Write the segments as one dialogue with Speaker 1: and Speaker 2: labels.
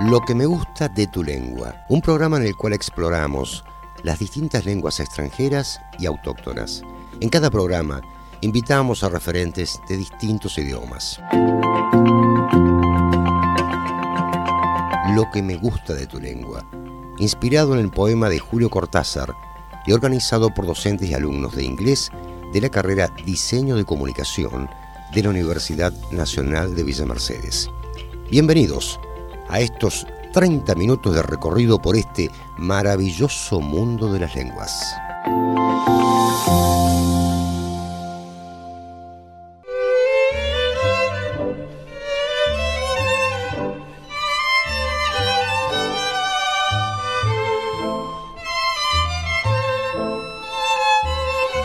Speaker 1: Lo que me gusta de tu lengua, un programa en el cual exploramos las distintas lenguas extranjeras y autóctonas. En cada programa invitamos a referentes de distintos idiomas. Lo que me gusta de tu lengua, inspirado en el poema de Julio Cortázar y organizado por docentes y alumnos de inglés de la carrera Diseño de Comunicación de la Universidad Nacional de Villa Mercedes. Bienvenidos a estos 30 minutos de recorrido por este maravilloso mundo de las lenguas.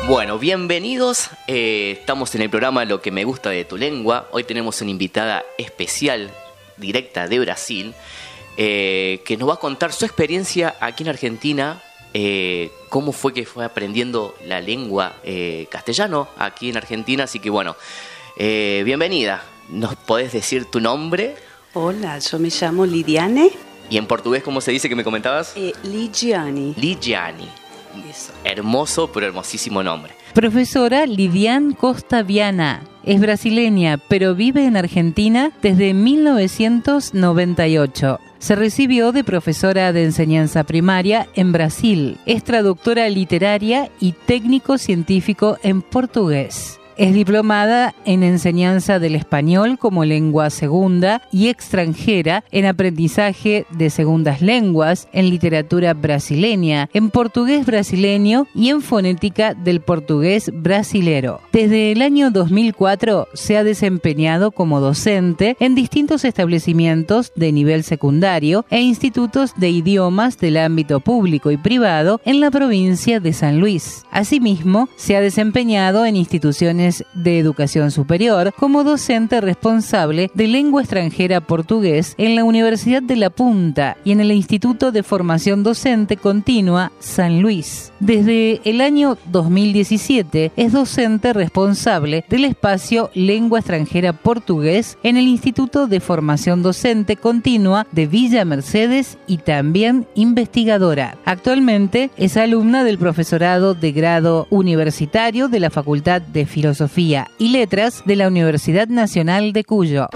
Speaker 2: Bueno, bienvenidos. Eh, estamos en el programa Lo que me gusta de tu lengua. Hoy tenemos una invitada especial directa de Brasil, eh, que nos va a contar su experiencia aquí en Argentina, eh, cómo fue que fue aprendiendo la lengua eh, castellano aquí en Argentina. Así que bueno, bienvenida. ¿Nos podés decir tu nombre?
Speaker 3: Hola, yo me llamo Lidiane.
Speaker 2: ¿Y en portugués cómo se dice que me comentabas?
Speaker 3: Lidiane.
Speaker 2: Lidiane. Hermoso, pero hermosísimo nombre.
Speaker 4: Profesora Lidian Costa Viana. Es brasileña, pero vive en Argentina desde 1998. Se recibió de profesora de enseñanza primaria en Brasil. Es traductora literaria y técnico científico en portugués. Es diplomada en enseñanza del español como lengua segunda y extranjera, en aprendizaje de segundas lenguas, en literatura brasileña, en portugués brasileño y en fonética del portugués brasilero. Desde el año 2004 se ha desempeñado como docente en distintos establecimientos de nivel secundario e institutos de idiomas del ámbito público y privado en la provincia de San Luis. Asimismo, se ha desempeñado en instituciones de educación superior como docente responsable de lengua extranjera portugués en la Universidad de La Punta y en el Instituto de Formación Docente Continua San Luis. Desde el año 2017 es docente responsable del espacio Lengua extranjera portugués en el Instituto de Formación Docente Continua de Villa Mercedes y también investigadora. Actualmente es alumna del profesorado de grado universitario de la Facultad de Filosofía Filosofía y Letras de la Universidad Nacional de Cuyo.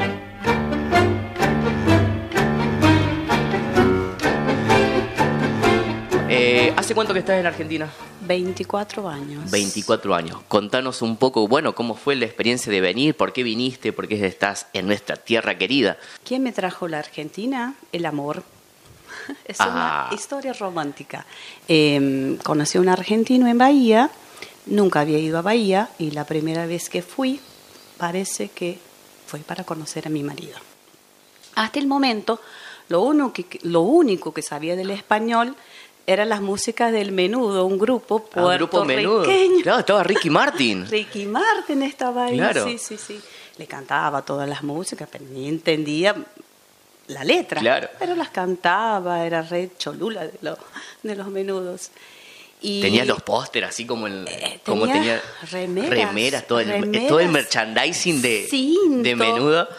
Speaker 2: Eh, ¿Hace cuánto que estás en Argentina?
Speaker 3: 24 años.
Speaker 2: 24 años. Contanos un poco, bueno, cómo fue la experiencia de venir, por qué viniste, por qué estás en nuestra tierra querida.
Speaker 3: ¿Quién me trajo la Argentina? El amor. Es
Speaker 2: Ah.
Speaker 3: una historia romántica. Eh, conocí a un argentino en Bahía, nunca había ido a Bahía y la primera vez que fui parece que fue para conocer a mi marido. Hasta el momento, lo único que, lo único que sabía del español eran las músicas del Menudo, un grupo
Speaker 2: Ah, un grupo menudo.
Speaker 3: puertorriqueño.
Speaker 2: Claro, estaba Ricky Martin.
Speaker 3: Ricky Martin estaba ahí,
Speaker 2: Claro.
Speaker 3: sí, sí, sí. Le cantaba todas las músicas, pero ni entendía la letra.
Speaker 2: Claro.
Speaker 3: Pero las cantaba, era red cholula de, los de los menudos. Y
Speaker 2: Tenías los pósteres así como el,
Speaker 3: Eh,
Speaker 2: como
Speaker 3: tenía
Speaker 2: tenía
Speaker 3: remeras,
Speaker 2: todo el,
Speaker 3: remeras,
Speaker 2: todo el merchandising de,
Speaker 3: cinto,
Speaker 2: de menudo.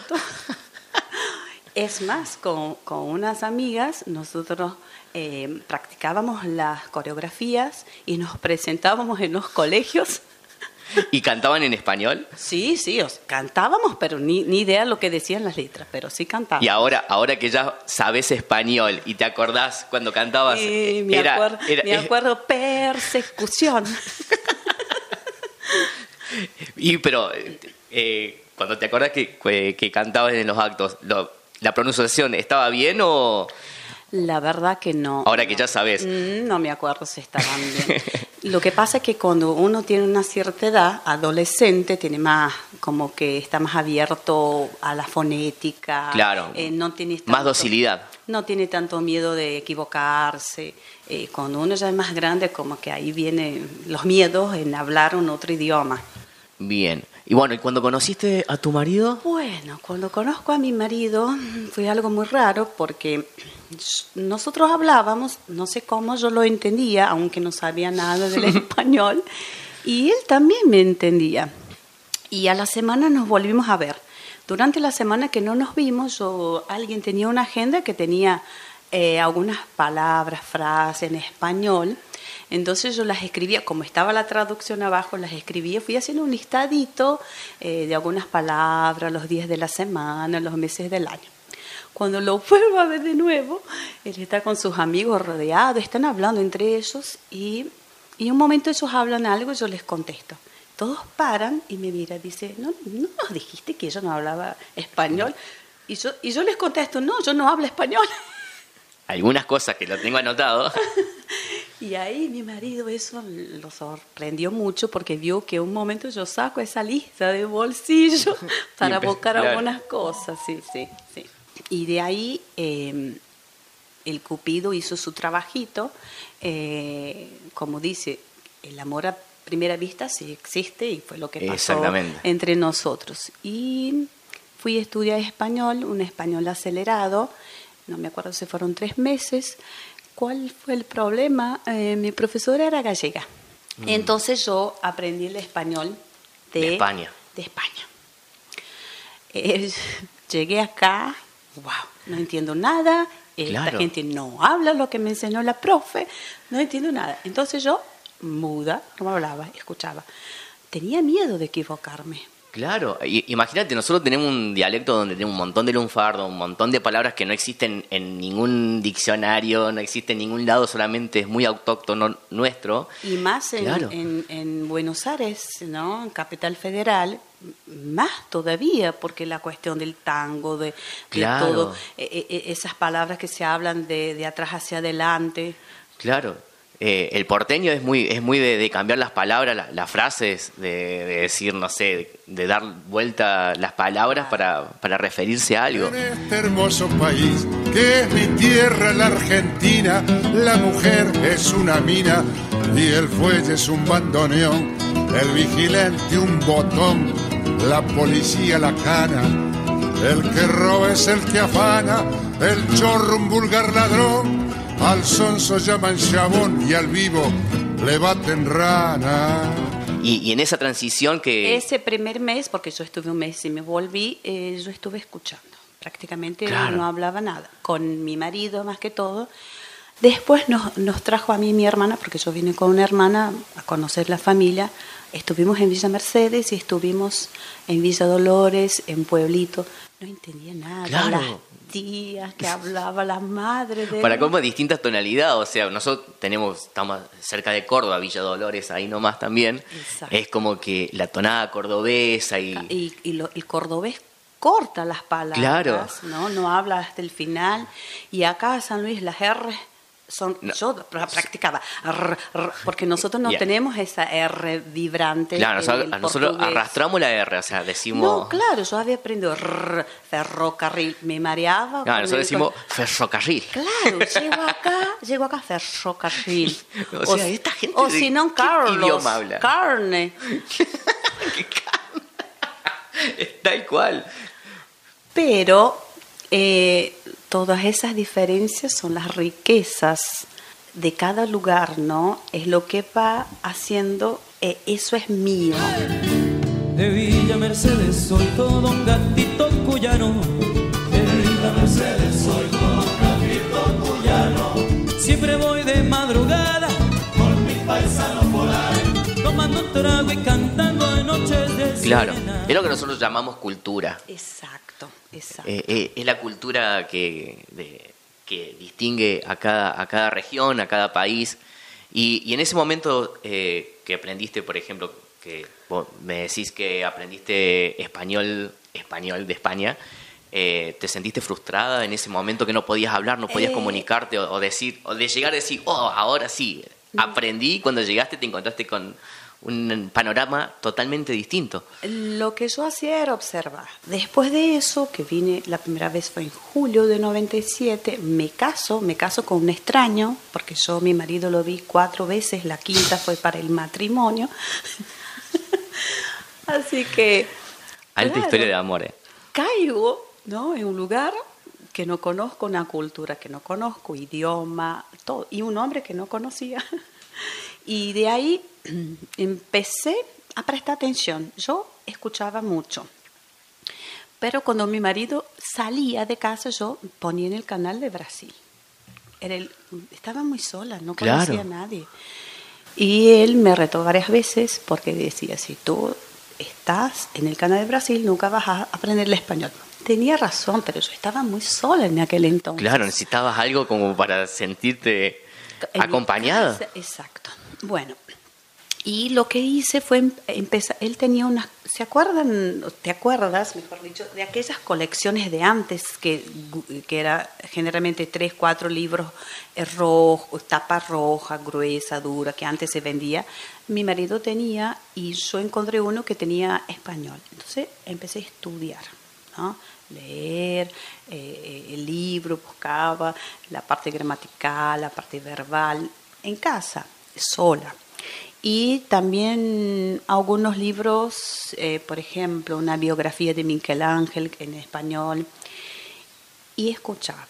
Speaker 3: Es más, con, con unas amigas nosotros eh, practicábamos las coreografías y nos presentábamos en los colegios.
Speaker 2: ¿Y cantaban en español?
Speaker 3: Sí, sí, o sea, cantábamos, pero ni, ni idea lo que decían las letras, pero sí cantábamos.
Speaker 2: Y ahora, ahora que ya sabes español y te acordás cuando cantabas,
Speaker 3: Sí, me,
Speaker 2: era-
Speaker 3: acuerdo,
Speaker 2: era-
Speaker 3: me acuerdo, persecución.
Speaker 2: y pero eh, cuando te acordás que, que, que cantabas en los actos, lo- ¿la pronunciación estaba bien o
Speaker 3: La verdad que no.
Speaker 2: ahora que ya sabes?
Speaker 3: Mm, No me acuerdo si estaban bien. Lo que pasa es que cuando uno tiene una cierta edad, adolescente, tiene más, como que está más abierto a la fonética.
Speaker 2: Claro.
Speaker 3: eh, no tiene
Speaker 2: Más docilidad.
Speaker 3: No tiene tanto miedo de equivocarse. Eh, cuando uno ya es más grande, como que ahí vienen los miedos en hablar un otro idioma.
Speaker 2: Bien. Y bueno, ¿y cuando conociste a tu marido?
Speaker 3: Bueno, cuando conozco a mi marido fue algo muy raro porque nosotros hablábamos, no sé cómo yo lo entendía, aunque no sabía nada del español, y él también me entendía. Y a la semana nos volvimos a ver. Durante la semana que no nos vimos, yo, alguien tenía una agenda que tenía eh, algunas palabras, frases en español. Entonces yo las escribía, como estaba la traducción abajo, las escribía, fui haciendo un listadito eh, de algunas palabras, los días de la semana, los meses del año. Cuando lo vuelvo a ver de nuevo, él está con sus amigos rodeados, están hablando entre ellos y, y un momento ellos hablan algo y yo les contesto. Todos paran y me mira, dice, ¿no, no nos dijiste que yo no hablaba español? Y yo, y yo les contesto, no, yo no hablo español.
Speaker 2: Algunas cosas que lo tengo anotado.
Speaker 3: Y ahí mi marido eso lo sorprendió mucho porque vio que un momento yo saco esa lista de bolsillo para buscar algunas cosas, sí, sí, sí. Y de ahí em, el Cupido hizo su trabajito, eh, como dice, el amor a primera vista sí existe y fue lo que pasó entre nosotros. Y fui a estudiar español, un español acelerado, no me acuerdo si fueron tres meses, ¿Cuál fue el problema? Eh, mi profesora era gallega. Mm. Entonces yo aprendí el español de,
Speaker 2: España.
Speaker 3: De España. Eh, llegué acá, wow, no entiendo nada, esta gente no habla lo que me enseñó la profe, no entiendo nada. Entonces yo, muda, no hablaba, escuchaba. Tenía miedo de equivocarme,
Speaker 2: Claro, imagínate, nosotros tenemos un dialecto donde tenemos un montón de lunfardo, un montón de palabras que no existen en ningún diccionario, no existe en ningún lado, solamente es muy autóctono nuestro.
Speaker 3: Y más en, en, Buenos Aires, ¿no? En Capital Federal, más todavía, porque la cuestión del tango, de, todo, e, e, e, esas palabras que se hablan de, de atrás hacia adelante.
Speaker 2: Claro, eh, el porteño es muy, es muy de, cambiar las palabras, las frases, de, decir, no sé, de, dar vuelta las palabras para, para, referirse a algo.
Speaker 5: En este hermoso país, que es mi tierra, la Argentina, la mujer es una mina y el fuelle es un bandoneón, el vigilante un botón, la policía la cana, el que roba es el que afana, el chorro un vulgar ladrón al sonso llaman chabón y al vivo le baten rana.
Speaker 2: Y, en esa transición que...
Speaker 3: Ese primer mes, porque yo estuve un mes y me volví, eh, yo estuve escuchando. Prácticamente no hablaba nada. Con mi marido más que todo. Después nos, nos trajo a mí mi hermana, porque yo vine con una hermana a conocer la familia. Estuvimos en Villa Mercedes y estuvimos en Villa Dolores, en Pueblito. No entendía nada.
Speaker 2: Claro
Speaker 3: tías que hablaba la madre de...
Speaker 2: Para cómo distintas tonalidades, o sea, nosotros tenemos, estamos cerca de Córdoba, Villa Dolores, ahí nomás también. Es como que la tonada cordobesa y...
Speaker 3: Y, lo, el cordobés corta las palabras, claro. ¿no? No habla hasta el final. Y acá San Luis las R son, yo practicaba, porque nosotros no tenemos esa R vibrante.
Speaker 2: Claro, nosotros, arrastramos la R, o sea, decimos.
Speaker 3: No, claro, yo había aprendido ferrocarril, me mareaba.
Speaker 2: Claro, nosotros decimos ferrocarril.
Speaker 3: Claro, llego acá, llego acá ferrocarril.
Speaker 2: o, sea, esta gente.
Speaker 3: O si no, Carlos.
Speaker 2: idioma habla?
Speaker 3: Carne.
Speaker 2: ¿Qué carne? Tal cual.
Speaker 3: Pero. Eh, todas esas diferencias son las riquezas de cada lugar, ¿no? Es lo que va haciendo, eh, eso es mío.
Speaker 6: De Villa Mercedes soy todo un gatito cuyano. De Villa Mercedes soy todo un gatito cuyano. Siempre voy de madrugada con mi paisano polar, tomando un trago y cantando en noches de
Speaker 2: Claro, es lo que nosotros llamamos cultura.
Speaker 3: Exacto.
Speaker 2: Eh, eh, es la cultura que, que distingue a cada, a cada región, a cada país. Y, en ese momento eh, que aprendiste, por ejemplo, que me decís que aprendiste español, español de España, ¿te sentiste frustrada en ese momento que no podías hablar, no podías comunicarte o, decir, o de llegar a decir, oh, ahora sí, aprendí, cuando llegaste te encontraste con un panorama totalmente distinto.
Speaker 3: Lo que yo hacía era observar. Después de eso, que vine, la primera vez fue en julio de 97, me caso, me caso con un extraño, porque yo mi marido lo vi cuatro veces, la quinta fue para el matrimonio. Así que...
Speaker 2: Alta historia de amor. Eh.
Speaker 3: Caigo ¿no? en un lugar que no conozco, una cultura que no conozco, idioma, todo, y un hombre que no conocía. Y de ahí empecé a prestar atención. Yo escuchaba mucho, Pero cuando mi marido salía de casa, yo ponía en el canal de Brasil. Era el- estaba muy sola, no
Speaker 2: Claro.
Speaker 3: conocía a nadie. Y él me retó varias veces porque decía, si tú estás en el canal de Brasil, nunca vas a aprender el español. Tenía razón, pero yo estaba muy sola en aquel entonces.
Speaker 2: Claro, necesitabas algo como para sentirte
Speaker 3: En
Speaker 2: acompañada.
Speaker 3: casa, Exacto. Bueno, y lo que hice fue empezar. Él tenía unas. ¿Se acuerdan? ¿Te acuerdas, mejor dicho, de aquellas colecciones de antes que, que era generalmente tres, cuatro libros eh, rojos, tapa roja, gruesa, dura, que antes se vendía? Mi marido tenía y yo encontré uno que tenía español. Entonces empecé a estudiar. ¿no? leer eh, el libro, buscaba la parte gramatical, la parte verbal, en casa, sola. Y también algunos libros, eh, por ejemplo, una biografía de Miguel Ángel en español, y escuchaba.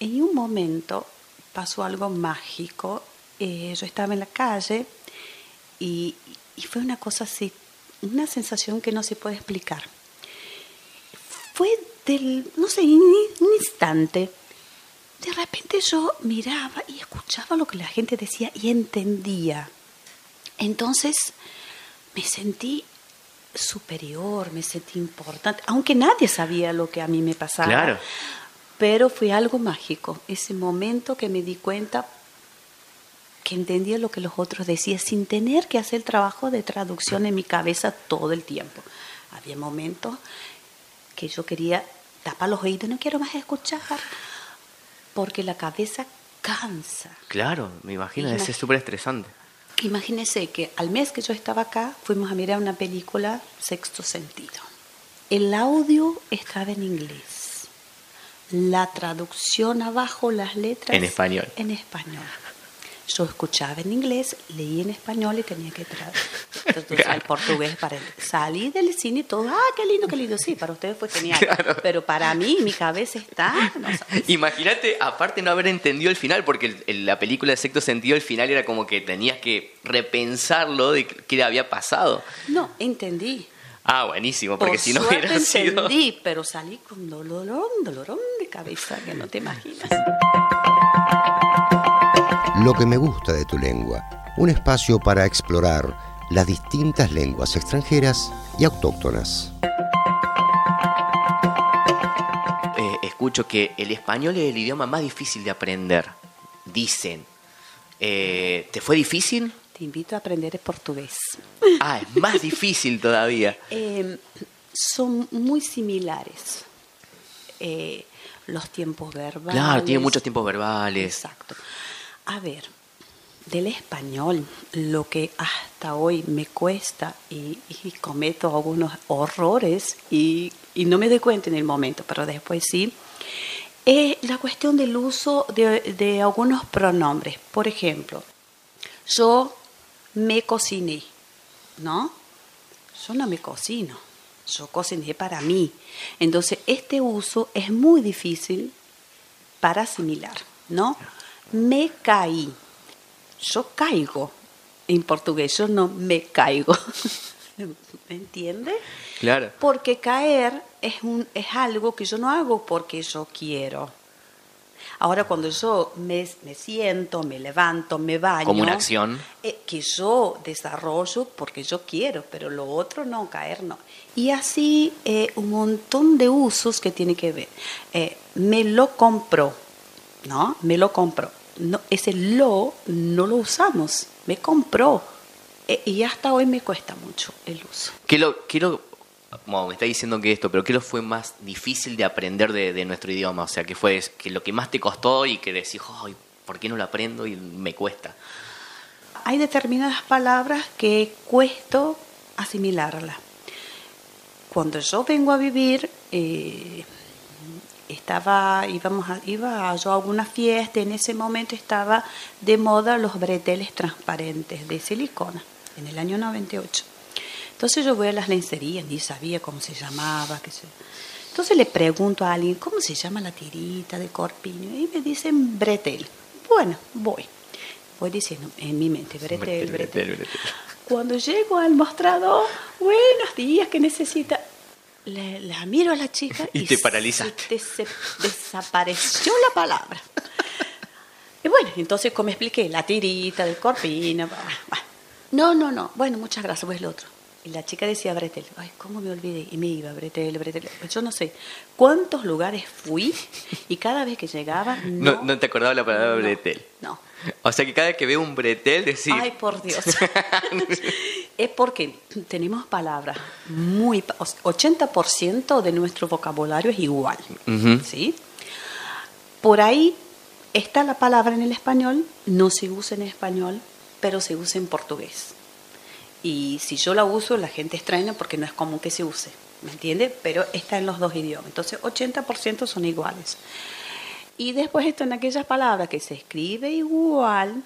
Speaker 3: En un momento pasó algo mágico, eh, yo estaba en la calle y, fue una cosa así, una sensación que no se puede explicar fue del, no sé, un instante. De repente yo miraba y escuchaba lo que la gente decía y entendía. Entonces me sentí superior, me sentí importante, aunque nadie sabía lo que a mí me pasaba.
Speaker 2: Claro.
Speaker 3: Pero fue algo mágico, ese momento que me di cuenta que entendía lo que los otros decían sin tener que hacer el trabajo de traducción en mi cabeza todo el tiempo. Había momentos que yo quería tapar los oídos, no quiero más escuchar, porque la cabeza cansa.
Speaker 2: Claro, me imagino, ser súper estresante.
Speaker 3: Imagínese que al mes que yo estaba acá, fuimos a mirar una película, Sexto Sentido. El audio estaba en inglés. La traducción abajo, las letras.
Speaker 2: En español.
Speaker 3: En español. Yo escuchaba en inglés, leí en español y tenía que traducir. Entonces, al portugués para salí del cine y todo, ah, qué lindo, qué lindo. Sí, para ustedes fue genial. Pero para mí, mi cabeza está. no.
Speaker 2: Imagínate, aparte no haber entendido el final, porque el- el- la película de sexto sentido, el final era como que tenías que repensarlo de qué había pasado.
Speaker 3: No, entendí.
Speaker 2: Ah, buenísimo, porque
Speaker 3: Por
Speaker 2: si no hubiera sido...
Speaker 3: entendí, pero salí con dolorón, dolorón de cabeza que no te imaginas.
Speaker 1: Lo que me gusta de tu lengua, un espacio para explorar las distintas lenguas extranjeras y autóctonas.
Speaker 2: Eh, escucho que el español es el idioma más difícil de aprender, dicen. Eh, ¿Te fue difícil?
Speaker 3: Te invito a aprender el portugués.
Speaker 2: Ah, es más difícil todavía.
Speaker 3: Eh, son muy similares. Eh, los tiempos verbales.
Speaker 2: Claro, tiene muchos tiempos verbales.
Speaker 3: Exacto. A ver, del español, lo que hasta hoy me cuesta y, cometo algunos horrores y, no me doy cuenta en el momento, pero después sí, es la cuestión del uso de algunos pronombres. Por ejemplo, yo me cociné, ¿no? Yo no me cocino, yo cociné para mí. Entonces, este uso es muy difícil para asimilar, ¿no? Me caí, yo caigo en portugués, yo no me caigo. ¿Me entiende?
Speaker 2: Claro.
Speaker 3: Porque caer es, un, es algo que yo no hago porque yo quiero. Ahora cuando yo me, me siento, me levanto, me baño...
Speaker 2: Como una acción.
Speaker 3: eh, que yo desarrollo porque yo quiero, pero lo otro no, caer no. Y así eh, un montón de usos que tiene que ver. Eh, me lo compró, ¿no? Me lo compró. No, ese lo no lo usamos, me compró. Eh, y hasta hoy me cuesta mucho el uso.
Speaker 2: ¿Qué lo, qué lo- bueno, me está diciendo que esto, pero ¿qué lo fue más difícil de aprender de, de nuestro idioma? O sea, que fue que lo que más te costó y que decís, ay, ¿por qué no lo aprendo y me cuesta?
Speaker 3: Hay determinadas palabras que cuesto asimilarlas. Cuando yo vengo a vivir, eh, estaba, íbamos a, iba yo a alguna fiesta, en ese momento estaba de moda los breteles transparentes de silicona, en el año 98. Entonces yo voy a las lencerías, ni sabía cómo se llamaba, qué sé. Entonces le pregunto a alguien, ¿cómo se llama la tirita de corpiño? Y me dicen bretel. Bueno, voy. Voy diciendo en mi mente, bretel,
Speaker 2: Bretel,
Speaker 3: bretel.
Speaker 2: bretel, bretel.
Speaker 3: Cuando llego al mostrador, buenos días, ¿qué necesita? Le- la miro a la chica
Speaker 2: Y te paralizaste.
Speaker 3: se se desapareció la palabra. Y bueno, entonces como expliqué, la tirita del corpino. bah, bah. No, no, no. Bueno, muchas gracias, pues el otro. Y la chica decía Bretel. Ay, ¿cómo me olvidé? Y me iba, Bretel, Bretel. Pues yo no sé cuántos lugares fui y cada vez que llegaba...
Speaker 2: No,
Speaker 3: No,
Speaker 2: no te acordaba la palabra
Speaker 3: no,
Speaker 2: bretel.
Speaker 3: No.
Speaker 2: O sea que cada vez que veo un bretel decís...
Speaker 3: Ay, por Dios. es porque tenemos palabras muy... pa- o sea, 80% de nuestro vocabulario es igual. ¿Sí? Por ahí está la palabra en el español, no se usa en español, pero se usa en portugués. Y si yo la uso, la gente extraña porque no es común que se use, ¿me entiende? Pero está en los dos idiomas. Entonces, 80% son iguales. Y después están aquellas palabras que se escribe igual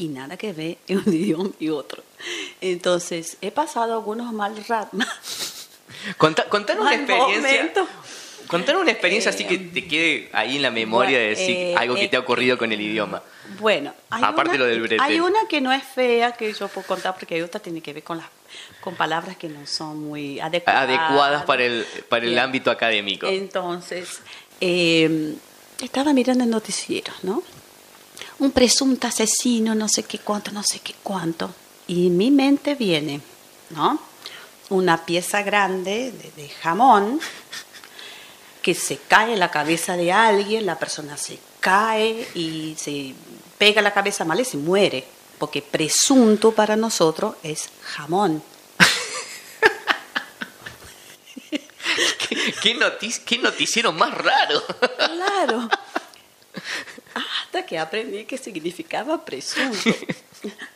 Speaker 3: y nada que ver en un idioma y otro. Entonces, he pasado algunos mal ratos.
Speaker 2: Conta- contar una experiencia... Contar una experiencia así que te quede ahí en la memoria de decir
Speaker 3: eh,
Speaker 2: algo que
Speaker 3: eh,
Speaker 2: te ha ocurrido con el idioma.
Speaker 3: Bueno, hay
Speaker 2: Aparte
Speaker 3: una,
Speaker 2: lo del bretel.
Speaker 3: Hay una que no es fea que yo puedo contar porque hay otra que tiene que ver con las con palabras que no son muy adecuadas.
Speaker 2: Adecuadas para el, para el ámbito académico.
Speaker 3: Entonces, eh, estaba mirando el noticiero, ¿no? Un presunto asesino, no sé qué cuánto, no sé qué cuánto. Y en mi mente viene, ¿no? Una pieza grande de, de jamón que se cae en la cabeza de alguien, la persona se cae y se pega la cabeza mal y se muere, porque presunto para nosotros es jamón.
Speaker 2: ¿Qué, notic- qué noticiero más raro?
Speaker 3: Claro. Hasta que aprendí que significaba presunto.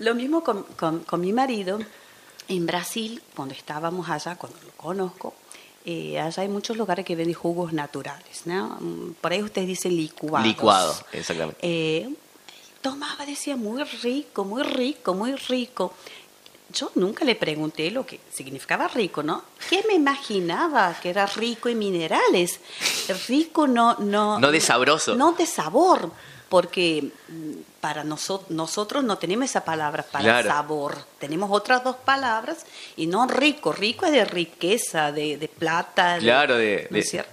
Speaker 3: Lo mismo con, con- con mi marido. En Brasil, cuando estábamos allá, cuando lo conozco, eh, allá hay muchos lugares que venden jugos naturales. ¿no? Mm, Por ahí ustedes dicen licuados.
Speaker 2: Licuado, exactamente.
Speaker 3: Eh, tomaba, decía, muy rico, muy rico, muy rico. Yo nunca le pregunté lo que significaba rico, ¿no? ¿Qué me imaginaba que era rico en minerales? Rico no... No,
Speaker 2: No de sabroso.
Speaker 3: No de sabor, porque mm, para noso- nosotros no tenemos esa palabra para
Speaker 2: Claro.
Speaker 3: sabor. Tenemos otras dos palabras y no rico. Rico es de riqueza, de, de plata.
Speaker 2: Claro, de-
Speaker 3: ¿no es
Speaker 2: de-?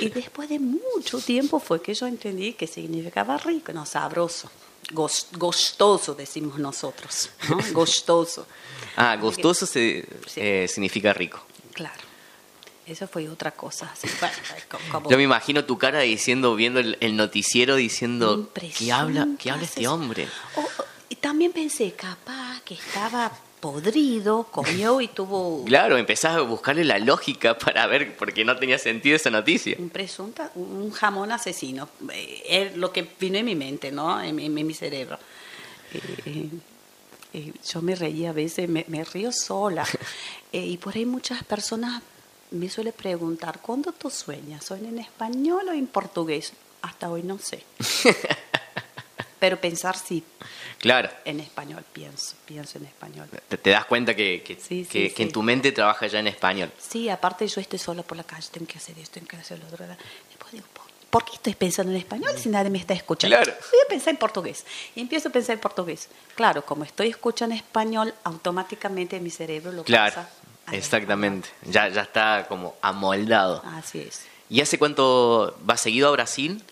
Speaker 3: Y después de mucho tiempo fue que yo entendí que significaba rico, no sabroso. Gos- Gostoso, decimos nosotros, ¿no? Gostoso.
Speaker 2: Ah, se-
Speaker 3: Sí.
Speaker 2: eh, significa rico.
Speaker 3: Claro. Eso fue otra cosa. así, bueno, co- como-
Speaker 2: Yo me imagino tu cara diciendo, viendo el, el noticiero, diciendo, ¿qué habla, qué habla este hombre?
Speaker 3: Y también pensé, capaz que estaba podrido, comió y tuvo
Speaker 2: Claro, empezás a buscarle la lógica para ver por qué no tenía sentido esa noticia.
Speaker 3: un presunta, un jamón asesino. Eh, Es lo que vino en mi mente, ¿no? En, mi- en mi cerebro. Eh, eh, yo me reía a veces, me, me río sola. Eh, y por ahí muchas personas me suelen preguntar, ¿cuándo tú sueñas? ¿Sueñas en español o en portugués? Hasta hoy no sé. Pero pensar sí,
Speaker 2: Claro,
Speaker 3: en español, pienso, pienso en español.
Speaker 2: te, te das cuenta que, que,
Speaker 3: Sí, sí,
Speaker 2: que- que en tu mente trabaja ya en español.
Speaker 3: Sí, aparte yo estoy sola por la calle, tengo que hacer esto, tengo que hacer lo otro. Después digo, ¿por, por qué estoy pensando en español si nadie me está escuchando?
Speaker 2: Claro.
Speaker 3: Voy a pensar en portugués. Y empiezo a pensar en portugués. Claro, como estoy escuchando español, automáticamente mi cerebro lo
Speaker 2: Claro,
Speaker 3: pasa.
Speaker 2: Exactamente. Ya, ya está como amoldado.
Speaker 3: Así es.
Speaker 2: ¿Y hace cuánto vas seguido a Brasil?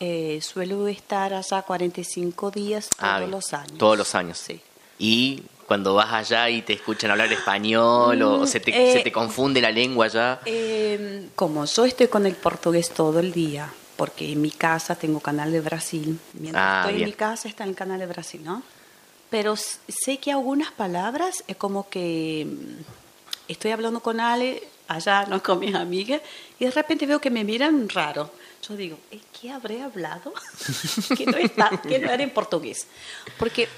Speaker 3: Eh, suelo estar allá 45 días todos
Speaker 2: Ah,
Speaker 3: los años.
Speaker 2: Todos los años.
Speaker 3: Sí.
Speaker 2: Y cuando vas allá y te escuchan hablar español o, o se, te,
Speaker 3: Eh,
Speaker 2: se te confunde la lengua allá.
Speaker 3: Eh, como yo estoy con el portugués todo el día, porque en mi casa tengo canal de Brasil, mientras
Speaker 2: Ah,
Speaker 3: estoy
Speaker 2: bien.
Speaker 3: en mi casa está el canal de Brasil, ¿no? Pero sé que algunas palabras es como que estoy hablando con Ale allá, ¿no? Con mis amigas, y de repente veo que me miran raro. Yo digo, ¿eh, ¿qué habré hablado? que, no está, no era en portugués. Porque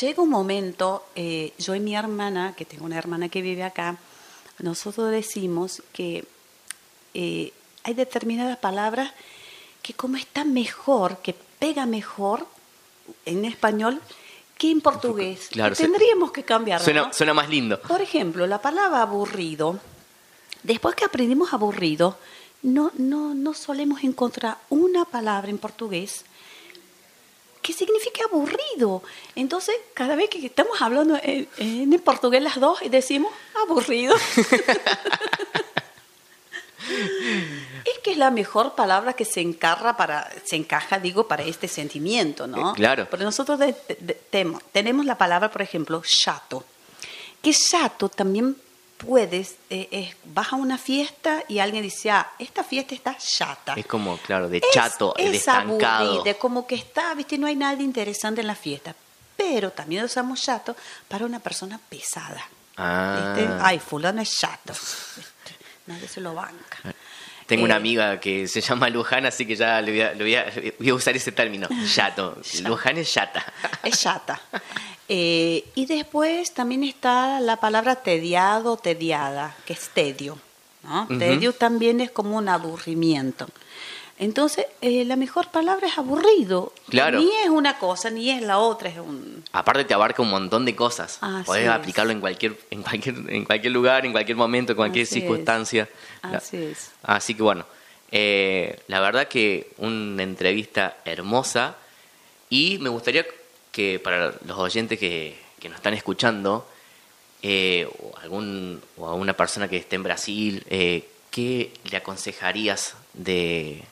Speaker 3: llega un momento, eh, yo y mi hermana, que tengo una hermana que vive acá, nosotros decimos que eh, hay determinadas palabras que como está mejor, que pega mejor en español que en portugués.
Speaker 2: Claro,
Speaker 3: tendríamos que cambiarlo.
Speaker 2: Suena,
Speaker 3: ¿no?
Speaker 2: suena más lindo.
Speaker 3: Por ejemplo, la palabra aburrido, después que aprendimos aburrido, no, no, no solemos encontrar una palabra en portugués que signifique aburrido. Entonces, cada vez que estamos hablando en, en portugués las dos, decimos aburrido. Es que es la mejor palabra que se encarra para, se encaja, digo, para este sentimiento, ¿no?
Speaker 2: Eh, claro.
Speaker 3: Pero nosotros de- tenemos la palabra, por ejemplo, chato. Que chato también puedes, eh, es- vas a una fiesta y alguien dice, ah, esta fiesta está chata.
Speaker 2: Es como, claro, de
Speaker 3: Es-
Speaker 2: chato, de
Speaker 3: es
Speaker 2: estancado.
Speaker 3: aburrida, como que está, viste, no hay nada interesante en la fiesta. Pero también usamos chato para una persona pesada.
Speaker 2: Ah.
Speaker 3: Ay, fulano es chato. Nadie se lo banca.
Speaker 2: Tengo una
Speaker 3: Eh,
Speaker 2: amiga que se llama Luján, así que ya le voy a, le voy a- voy a usar ese término. Chato. Luján es chata.
Speaker 3: Es chata. Eh, y después también está la palabra tediado, tediada, que es tedio. Tedio también es como un aburrimiento. Entonces, eh, la mejor palabra es aburrido.
Speaker 2: Claro.
Speaker 3: Ni es una cosa, ni es la otra, es un...
Speaker 2: Aparte te abarca un montón de cosas.
Speaker 3: Así
Speaker 2: Podés
Speaker 3: es.
Speaker 2: aplicarlo en cualquier, en cualquier, en cualquier lugar, en cualquier momento, en cualquier
Speaker 3: Así es.
Speaker 2: circunstancia. La-
Speaker 3: Así es.
Speaker 2: Así que bueno, eh, la verdad que una entrevista hermosa y me gustaría que para los oyentes que, que nos están escuchando, eh, o, algún, o a una persona que esté en Brasil, eh, ¿qué le aconsejarías de,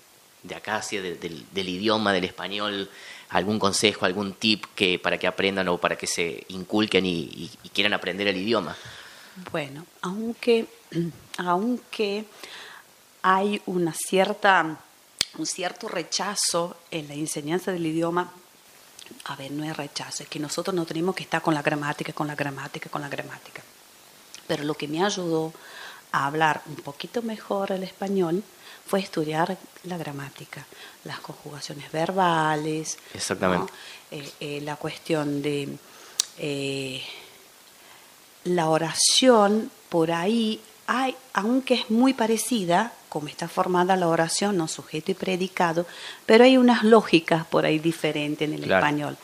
Speaker 2: de así, de- del, idioma, del español? ¿Algún consejo, algún tip que para que aprendan o para que se inculquen y quieran aprender el idioma?
Speaker 3: Bueno, aunque, aunque hay una cierta, un cierto rechazo en la enseñanza del idioma, a ver, no es rechazo, es que nosotros no tenemos que estar con la gramática, con la gramática, con la gramática. Pero lo que me ayudó a hablar un poquito mejor el español fue estudiar la gramática, las conjugaciones verbales,
Speaker 2: Exactamente.
Speaker 3: ¿no? Eh, eh, la cuestión de eh, la oración por ahí hay, aunque es muy parecida, como está formada la oración, no sujeto y predicado, pero hay unas lógicas por ahí diferentes en el
Speaker 2: Claro.
Speaker 3: español.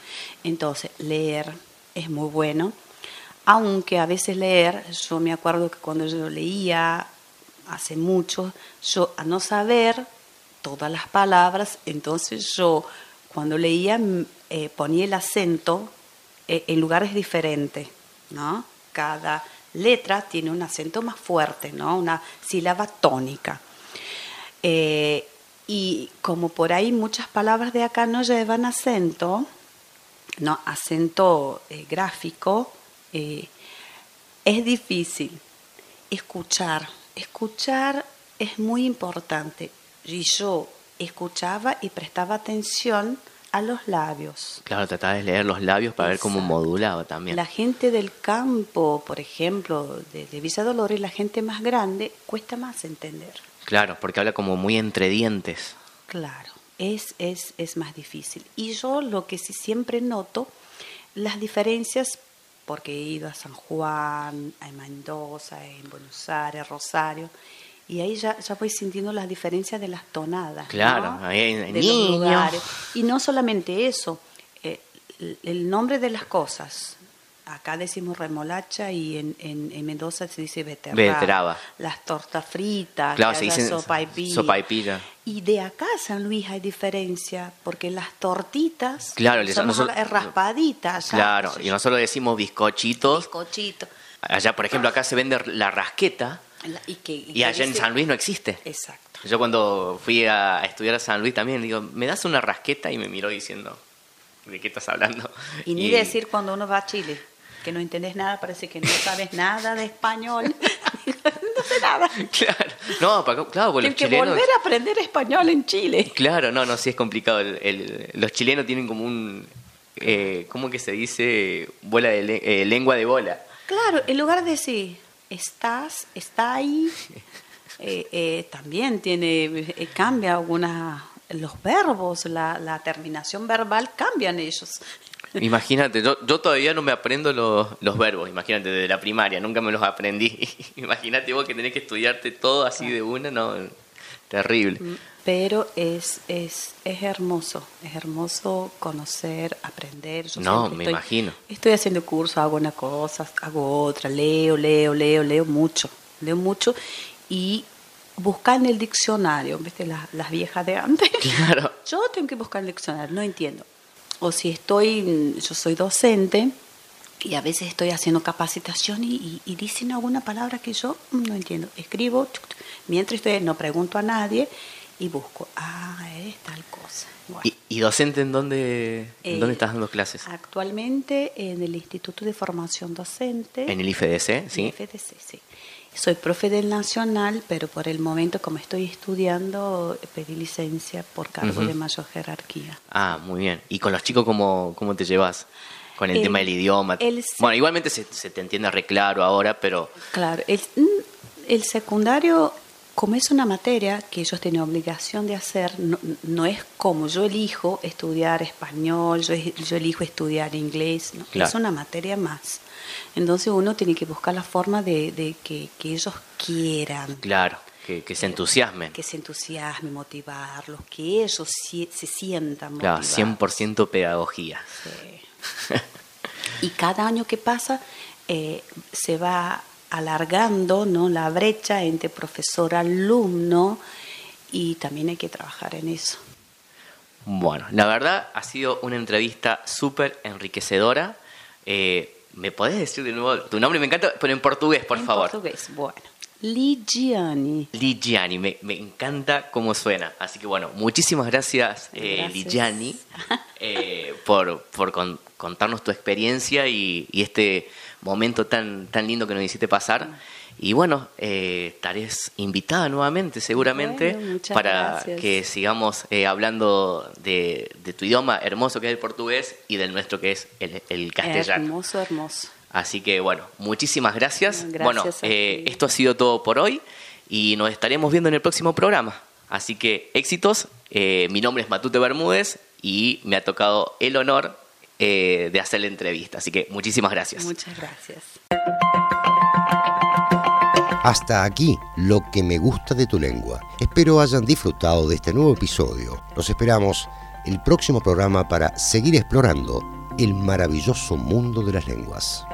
Speaker 3: Entonces, leer es muy bueno, aunque a veces leer, yo me acuerdo que cuando yo leía hace mucho, yo a no saber todas las palabras, entonces yo cuando leía mm, eh, ponía el acento eh, en lugares diferentes, ¿no? Cada letra tiene un acento más fuerte, ¿no? Una sílaba tónica. Eh, y como por ahí muchas palabras de acá no llevan acento, no acento gráfico, eh, es difícil escuchar. Escuchar es muy importante. Y yo escuchaba y prestaba atención a los labios.
Speaker 2: Claro, trataba de leer los labios para ver cómo modulaba también.
Speaker 3: La gente del campo, por ejemplo, de, de Villa Dolores, la gente más grande, cuesta más entender.
Speaker 2: Claro, porque habla como muy entre dientes.
Speaker 3: Claro, es, es, es más difícil. Y yo lo que sí siempre noto, las diferencias, porque he ido a San Juan, a Mendoza, en Buenos Aires, Rosario, y ahí ya, ya voy sintiendo las diferencias de las tonadas.
Speaker 2: Claro,
Speaker 3: ¿no?
Speaker 2: ahí hay
Speaker 3: de los lugares. Y no solamente eso, eh, el nombre de las cosas. Acá decimos remolacha y en, en, en Mendoza se dice beterraba.
Speaker 2: Beterraba.
Speaker 3: Las tortas fritas,
Speaker 2: Claro, se
Speaker 3: allá
Speaker 2: dicen
Speaker 3: sopaipilla.
Speaker 2: sopaipilla.
Speaker 3: Y de acá a San Luis hay diferencia, porque las tortitas
Speaker 2: Claro,
Speaker 3: son
Speaker 2: nosotros-
Speaker 3: más raspaditas. allá.
Speaker 2: Claro, y nosotros decimos bizcochitos.
Speaker 3: Bizcochito.
Speaker 2: Allá, por ejemplo, acá se vende la rasqueta
Speaker 3: La- Y, que, y
Speaker 2: y
Speaker 3: que
Speaker 2: allá en San Luis no existe.
Speaker 3: Exacto.
Speaker 2: Yo cuando fui a estudiar a San Luis también digo, ¿me das una rasqueta? Y me miró diciendo, ¿de qué estás hablando?
Speaker 3: Y ni decir cuando uno va a Chile, que no entendés nada, parece que no sabes nada de español. no sé nada.
Speaker 2: Claro, no, pa- claro, porque
Speaker 3: Tienes
Speaker 2: los
Speaker 3: que
Speaker 2: chilenos...
Speaker 3: volver a aprender español en Chile.
Speaker 2: Claro, no, no, sí es complicado. El- el- los chilenos tienen como un... Eh, ¿Cómo que se dice? Bola de le- eh, lengua de bola.
Speaker 3: Claro, en lugar de decir, estás, está ahí, eh, eh, también tiene, eh, cambia algunas, los verbos, la, la terminación verbal cambian ellos.
Speaker 2: Imagínate, yo, yo todavía no me aprendo los, los verbos, imagínate, desde la primaria, nunca me los aprendí. imagínate vos que tenés que estudiarte todo así de una, no, terrible.
Speaker 3: Pero es, es, es hermoso, es hermoso conocer, aprender. Yo
Speaker 2: No, me
Speaker 3: estoy-
Speaker 2: imagino.
Speaker 3: Estoy haciendo curso, hago una cosa, hago otra, leo, leo, leo, leo mucho, leo mucho y buscar en el diccionario, ¿viste? Las, las viejas de antes.
Speaker 2: Claro.
Speaker 3: Yo tengo que buscar en el diccionario, no entiendo. O si estoy, yo soy docente y a veces estoy haciendo capacitación y, dicen alguna palabra que yo no entiendo. Escribo, mientras estoy, no pregunto a nadie y busco, ah, es tal cosa.
Speaker 2: ¿Y, docente en dónde, dónde eh, estás dando clases?
Speaker 3: Actualmente en el Instituto de Formación Docente.
Speaker 2: En el IFDC, sí.
Speaker 3: IFDC, sí. Soy profe del Nacional, pero por el momento, como estoy estudiando, pedí licencia por cargo de mayor jerarquía.
Speaker 2: Ah, muy bien. ¿Y con los chicos cómo, cómo te llevas? Con el, tema del idioma. bueno, igualmente se, te entiende re claro ahora, pero...
Speaker 3: Claro, el, el secundario como es una materia que ellos tienen obligación de hacer, no, es como yo elijo estudiar español, yo, yo elijo estudiar inglés, es una materia más. Entonces uno tiene que buscar la forma de, que, ellos quieran.
Speaker 2: Claro, que, se entusiasmen.
Speaker 3: Que se entusiasmen, motivarlos, que ellos se sientan motivados. Claro,
Speaker 2: 100% pedagogía.
Speaker 3: y cada año que pasa eh, se va alargando ¿no? la brecha entre profesor-alumno y también hay que trabajar en eso.
Speaker 2: Bueno, la verdad ha sido una entrevista súper enriquecedora. Eh, ¿Me podés decir de nuevo tu nombre? Me encanta, pero en portugués, por favor.
Speaker 3: En portugués, bueno. Ligiani.
Speaker 2: Ligiani, me, me, encanta cómo suena. Así que bueno, muchísimas gracias, eh, Ligiani, eh, por, por contarnos tu experiencia y, y este momento tan, tan lindo que nos hiciste pasar. Y bueno, eh, invitada nuevamente seguramente para que sigamos eh, hablando de, tu idioma hermoso que es el portugués y del nuestro que es el, castellano.
Speaker 3: Hermoso, hermoso.
Speaker 2: Así que bueno, muchísimas gracias. bueno, eh, esto ha sido todo por hoy y nos estaremos viendo en el próximo programa. Así que éxitos. mi nombre es Matute Bermúdez y me ha tocado el honor eh, de hacer la entrevista. Así que muchísimas gracias.
Speaker 3: Muchas gracias.
Speaker 1: Hasta aquí lo que me gusta de tu lengua. Espero hayan disfrutado de este nuevo episodio. Los esperamos el próximo programa para seguir explorando el maravilloso mundo de las lenguas.